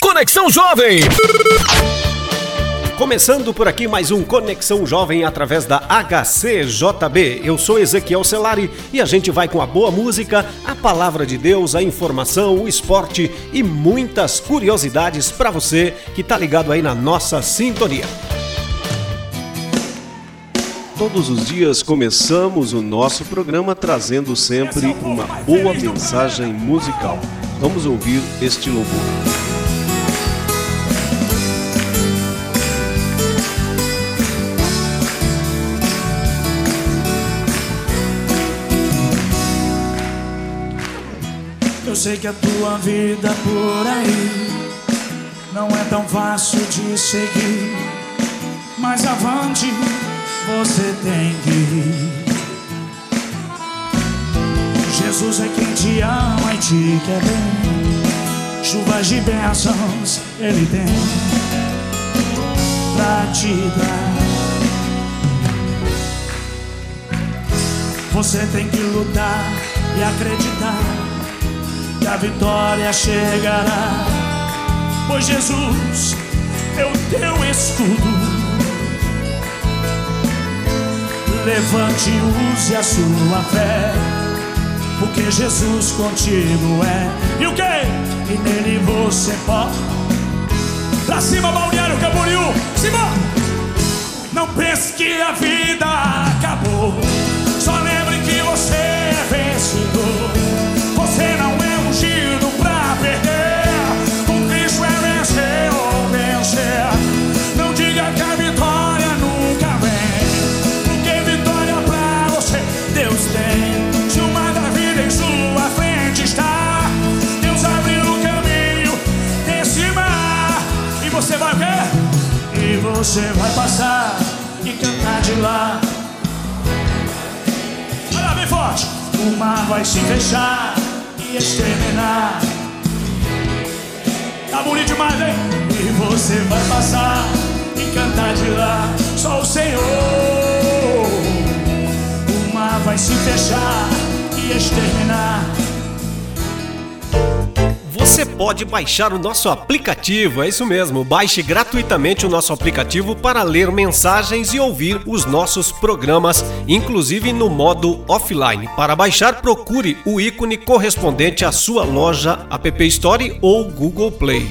Conexão Jovem. Começando por aqui mais um Conexão Jovem através da HCJB. Eu sou Ezequiel Celari e a gente vai com a boa música, a palavra de Deus, a informação, o esporte e muitas curiosidades para você que tá ligado aí na nossa sintonia. Todos os dias começamos o nosso programa trazendo sempre uma boa mensagem musical. Vamos ouvir este louvor. Eu sei que a tua vida por aí não é tão fácil de seguir, mas avante você tem que ir. Jesus é quem te ama e te quer bem. Chuvas de bênçãos Ele tem pra te dar. Você tem que lutar e acreditar que a vitória chegará. Pois Jesus é o teu escudo. Levante e use a sua fé, porque Jesus contigo é. E o que? E nele você pode. Pra cima, Balneário Camboriú, cima! Não pense que a vida você vai passar e cantar de lá. Olha bem forte. O mar vai se fechar e exterminar. Tá bonito demais, hein? E você vai passar e cantar de lá. Só o Senhor. O mar vai se fechar e exterminar. Você pode baixar o nosso aplicativo, é isso mesmo. Baixe gratuitamente o nosso aplicativo para ler mensagens e ouvir os nossos programas, inclusive no modo offline. Para baixar, procure o ícone correspondente à sua loja App Store ou Google Play.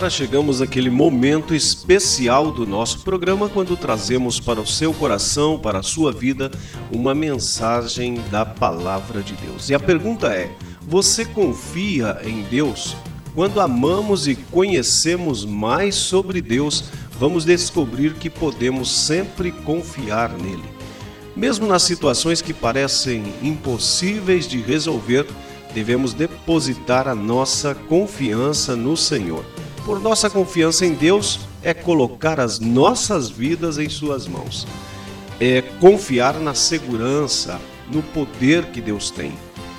agora chegamos àquele momento especial do nosso programa quando trazemos para o seu coração, para a sua vida, uma mensagem da palavra de Deus. E a pergunta é: você confia em Deus? Quando amamos e conhecemos mais sobre Deus, vamos descobrir que podemos sempre confiar nele. Mesmo nas situações que parecem impossíveis de resolver, devemos depositar a nossa confiança no Senhor. Por nossa confiança em Deus é colocar as nossas vidas em Suas mãos. É confiar na segurança, no poder que Deus tem.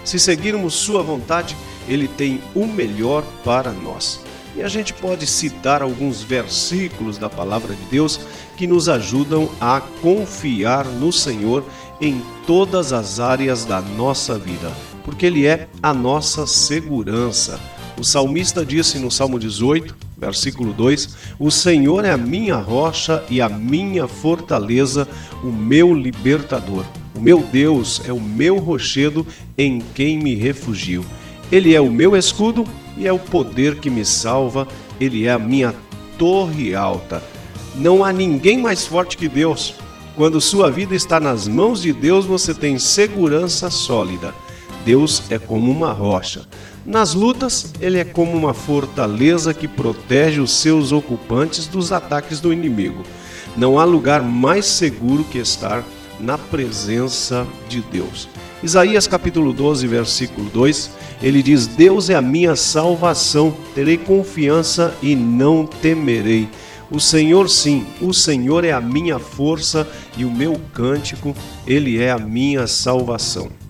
Se seguirmos Sua vontade, Ele tem o melhor para nós. E a gente pode citar alguns versículos da palavra de Deus que nos ajudam a confiar no Senhor em todas as áreas da nossa vida, porque Ele é a nossa segurança. O salmista disse no Salmo 18, versículo 2: O Senhor é a minha rocha e a minha fortaleza, o meu libertador. O meu Deus é o meu rochedo em quem me refugio. Ele é o meu escudo e é o poder que me salva, ele é a minha torre alta. Não há ninguém mais forte que Deus. Quando sua vida está nas mãos de Deus, você tem segurança sólida. Deus é como uma rocha. Nas lutas, ele é como uma fortaleza que protege os seus ocupantes dos ataques do inimigo. Não há lugar mais seguro que estar na presença de Deus. Isaías capítulo 12, versículo 2, ele diz: Deus é a minha salvação, terei confiança e não temerei. O Senhor, sim, o Senhor é a minha força e o meu cântico, ele é a minha salvação.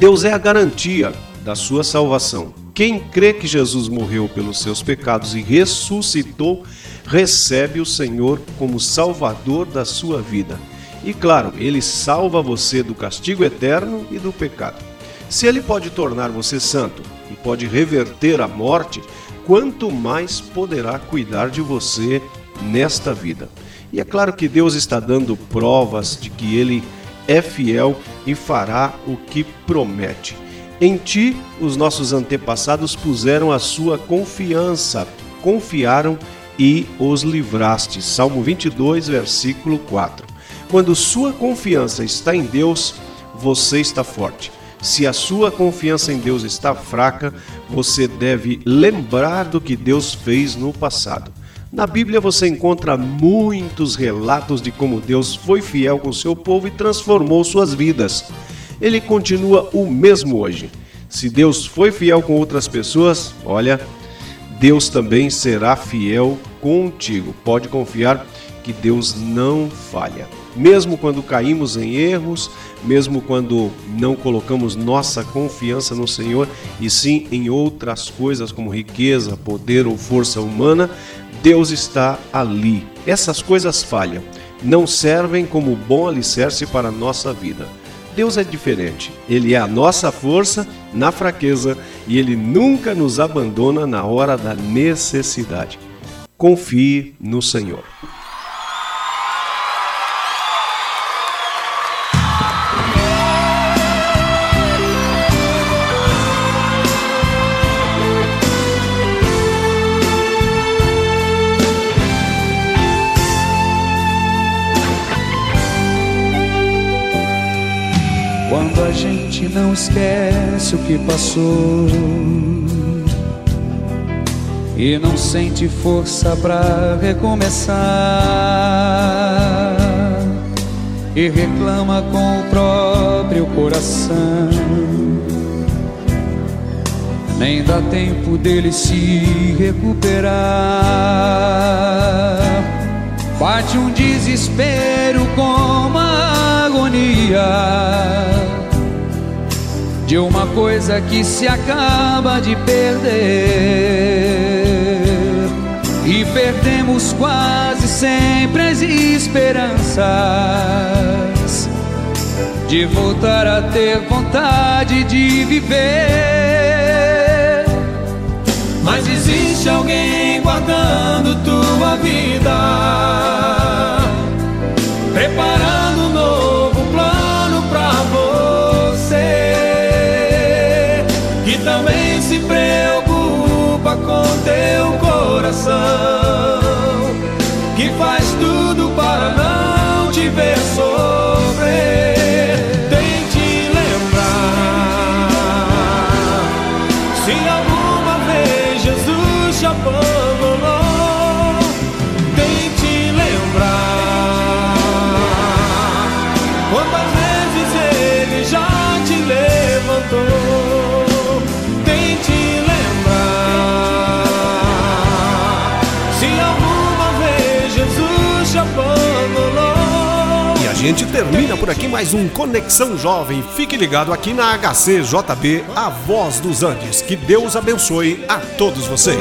Deus é a garantia da sua salvação. Quem crê que Jesus morreu pelos seus pecados e ressuscitou, recebe o Senhor como Salvador da sua vida. E claro, ele salva você do castigo eterno e do pecado. Se ele pode tornar você santo e pode reverter a morte, quanto mais poderá cuidar de você nesta vida. E é claro que Deus está dando provas de que ele é fiel e fará o que promete. Em ti, os nossos antepassados puseram a sua confiança, confiaram e os livraste. Salmo 22, versículo 4. Quando sua confiança está em Deus, você está forte. Se a sua confiança em Deus está fraca, você deve lembrar do que Deus fez no passado. Na Bíblia você encontra muitos relatos de como Deus foi fiel com seu povo e transformou suas vidas. Ele continua o mesmo hoje. Se Deus foi fiel com outras pessoas, olha, Deus também será fiel contigo. Pode confiar que Deus não falha mesmo quando caímos em erros, mesmo quando não colocamos nossa confiança no Senhor e sim em outras coisas como riqueza, poder ou força humana, Deus está ali. Essas coisas falham, não servem como bom alicerce para a nossa vida. Deus é diferente. Ele é a nossa força na fraqueza e ele nunca nos abandona na hora da necessidade. Confie no Senhor. Não esquece o que passou e não sente força para recomeçar e reclama com o próprio coração. Nem dá tempo dele se recuperar. Bate um desespero com uma agonia de uma coisa que se acaba de perder. E perdemos quase sempre as esperanças de voltar a ter vontade de viver. Mas existe alguém guardando tua vida, também se preocupa com teu coração, que faz tudo para não te ver sofrer. Gente termina por aqui mais um Conexão Jovem. Fique ligado aqui na HCJB, a voz dos Andes. Que Deus abençoe a todos vocês.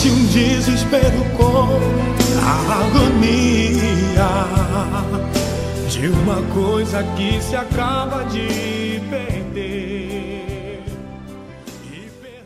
De um agonia de uma coisa que se acaba de perder.